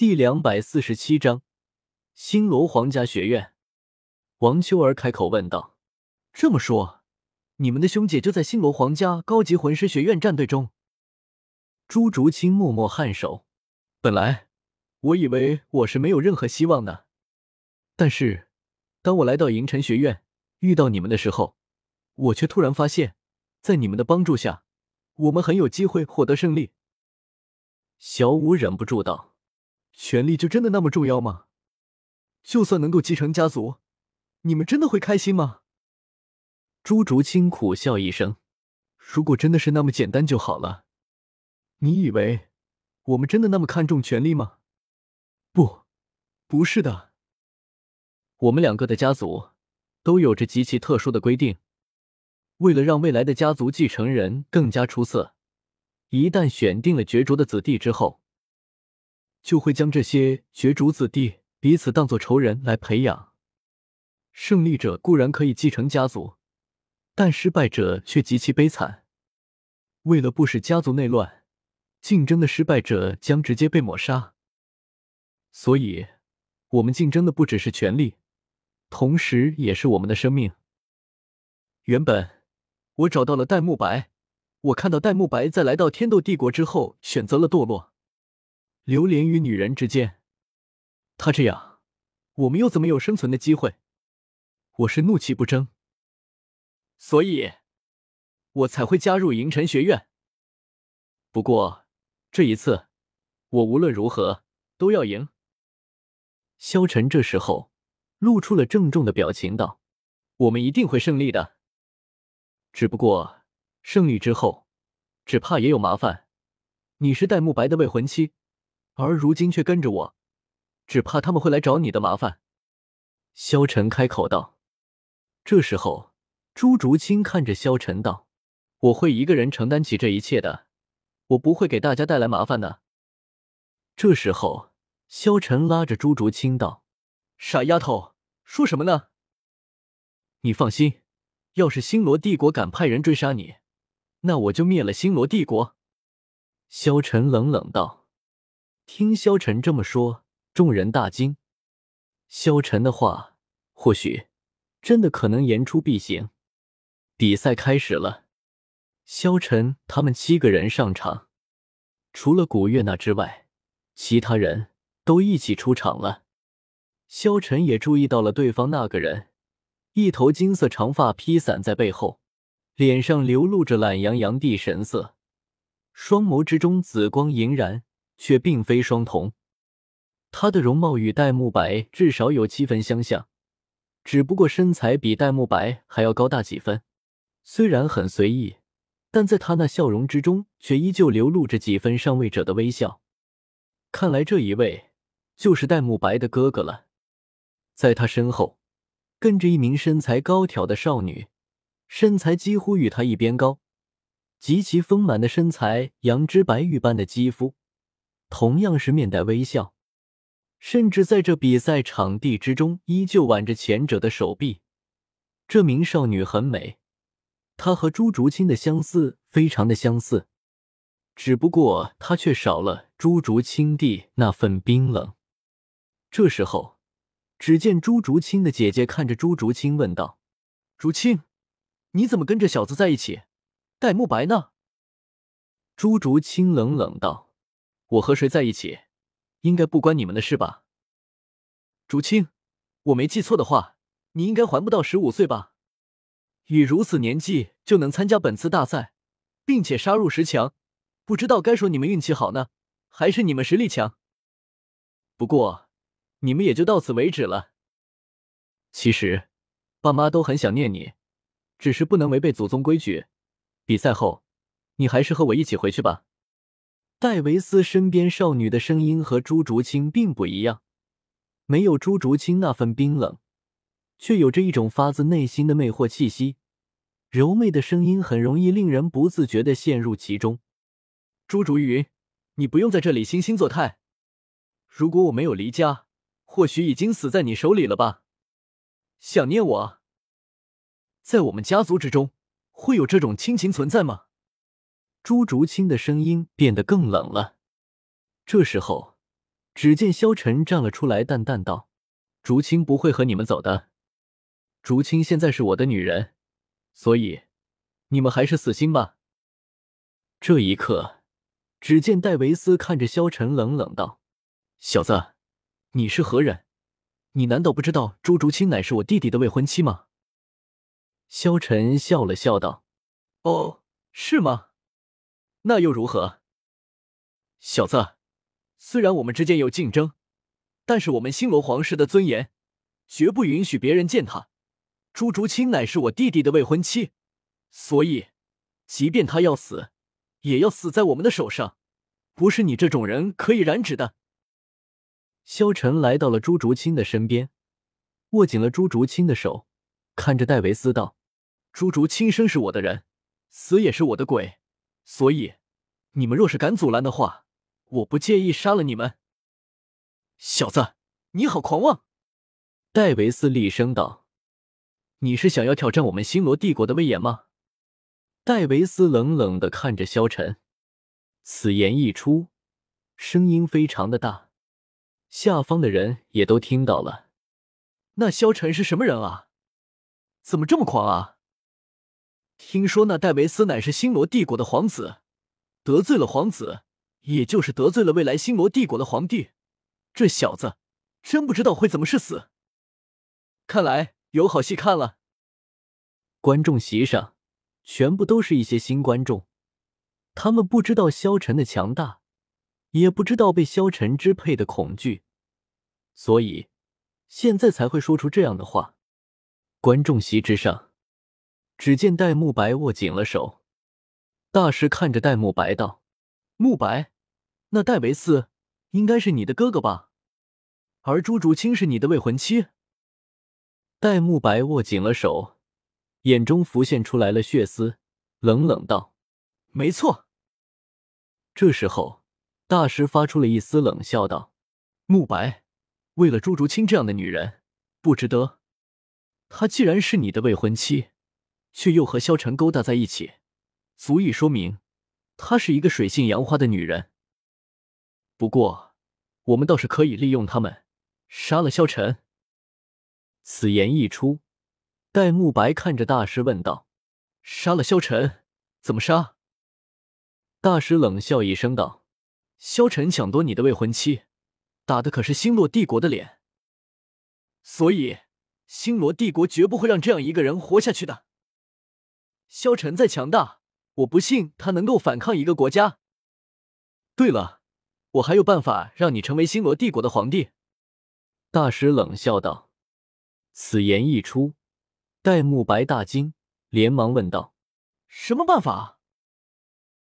第两百四十七章，星罗皇家学院。王秋儿开口问道：“这么说，你们的兄姐就在星罗皇家高级魂师学院战队中？”朱竹清默默颔首。本来我以为我是没有任何希望的，但是当我来到银尘学院遇到你们的时候，我却突然发现，在你们的帮助下，我们很有机会获得胜利。小五忍不住道。权力就真的那么重要吗？就算能够继承家族，你们真的会开心吗？朱竹清苦笑一声：“如果真的是那么简单就好了。你以为我们真的那么看重权力吗？不，不是的。我们两个的家族都有着极其特殊的规定，为了让未来的家族继承人更加出色，一旦选定了角逐的子弟之后。”就会将这些角逐子弟彼此当做仇人来培养。胜利者固然可以继承家族，但失败者却极其悲惨。为了不使家族内乱，竞争的失败者将直接被抹杀。所以，我们竞争的不只是权力，同时也是我们的生命。原本我找到了戴沐白，我看到戴沐白在来到天斗帝国之后选择了堕落。流连于女人之间，他这样，我们又怎么有生存的机会？我是怒气不争，所以，我才会加入银尘学院。不过，这一次，我无论如何都要赢。萧晨这时候露出了郑重的表情，道：“我们一定会胜利的。只不过，胜利之后，只怕也有麻烦。你是戴沐白的未婚妻。”而如今却跟着我，只怕他们会来找你的麻烦。”萧晨开口道。这时候，朱竹清看着萧晨道：“我会一个人承担起这一切的，我不会给大家带来麻烦的。”这时候，萧晨拉着朱竹清道：“傻丫头，说什么呢？你放心，要是星罗帝国敢派人追杀你，那我就灭了星罗帝国。”萧晨冷冷道。听萧晨这么说，众人大惊。萧晨的话，或许真的可能言出必行。比赛开始了，萧晨他们七个人上场，除了古月娜之外，其他人都一起出场了。萧晨也注意到了对方那个人，一头金色长发披散在背后，脸上流露着懒洋洋的神色，双眸之中紫光莹然。却并非双瞳，他的容貌与戴沐白至少有七分相像，只不过身材比戴沐白还要高大几分。虽然很随意，但在他那笑容之中，却依旧流露着几分上位者的微笑。看来这一位就是戴沐白的哥哥了。在他身后，跟着一名身材高挑的少女，身材几乎与他一边高，极其丰满的身材，羊脂白玉般的肌肤。同样是面带微笑，甚至在这比赛场地之中，依旧挽着前者的手臂。这名少女很美，她和朱竹清的相似非常的相似，只不过她却少了朱竹清的那份冰冷。这时候，只见朱竹清的姐姐看着朱竹清问道：“竹清，你怎么跟这小子在一起？戴沐白呢？”朱竹清冷冷道。我和谁在一起，应该不关你们的事吧？竹青，我没记错的话，你应该还不到十五岁吧？以如此年纪就能参加本次大赛，并且杀入十强，不知道该说你们运气好呢，还是你们实力强？不过，你们也就到此为止了。其实，爸妈都很想念你，只是不能违背祖宗规矩。比赛后，你还是和我一起回去吧。戴维斯身边少女的声音和朱竹清并不一样，没有朱竹清那份冰冷，却有着一种发自内心的魅惑气息。柔媚的声音很容易令人不自觉的陷入其中。朱竹云，你不用在这里惺惺作态。如果我没有离家，或许已经死在你手里了吧？想念我？在我们家族之中，会有这种亲情存在吗？朱竹清的声音变得更冷了。这时候，只见萧晨站了出来，淡淡道：“竹清不会和你们走的。竹清现在是我的女人，所以你们还是死心吧。”这一刻，只见戴维斯看着萧晨，冷冷道：“小子，你是何人？你难道不知道朱竹清乃是我弟弟的未婚妻吗？”萧晨笑了笑道：“哦，是吗？那又如何？小子。”虽然我们之间有竞争，但是我们星罗皇室的尊严绝不允许别人践踏。朱竹清乃是我弟弟的未婚妻，所以，即便他要死，也要死在我们的手上，不是你这种人可以染指的。萧晨来到了朱竹清的身边，握紧了朱竹清的手，看着戴维斯道：“朱竹清生是我的人，死也是我的鬼，所以，你们若是敢阻拦的话。”我不介意杀了你们，小子，你好狂妄！戴维斯厉声道：“你是想要挑战我们星罗帝国的威严吗？”戴维斯冷冷的看着萧晨，此言一出，声音非常的大，下方的人也都听到了。那萧晨是什么人啊？怎么这么狂啊？听说那戴维斯乃是星罗帝国的皇子，得罪了皇子。也就是得罪了未来星罗帝国的皇帝，这小子真不知道会怎么是死。看来有好戏看了。观众席上全部都是一些新观众，他们不知道萧晨的强大，也不知道被萧晨支配的恐惧，所以现在才会说出这样的话。观众席之上，只见戴沐白握紧了手，大师看着戴沐白道。沐白，那戴维斯应该是你的哥哥吧？而朱竹清是你的未婚妻。戴沐白握紧了手，眼中浮现出来了血丝，冷冷道：“没错。”这时候，大师发出了一丝冷笑，道：“慕白，为了朱竹清这样的女人，不值得。她既然是你的未婚妻，却又和萧晨勾搭在一起，足以说明。”她是一个水性杨花的女人，不过我们倒是可以利用他们杀了萧晨。此言一出，戴沐白看着大师问道：“杀了萧晨，怎么杀？”大师冷笑一声道：“萧晨抢夺你的未婚妻，打的可是星罗帝国的脸，所以星罗帝国绝不会让这样一个人活下去的。萧晨再强大。”我不信他能够反抗一个国家。对了，我还有办法让你成为星罗帝国的皇帝。”大师冷笑道。此言一出，戴沐白大惊，连忙问道：“什么办法？”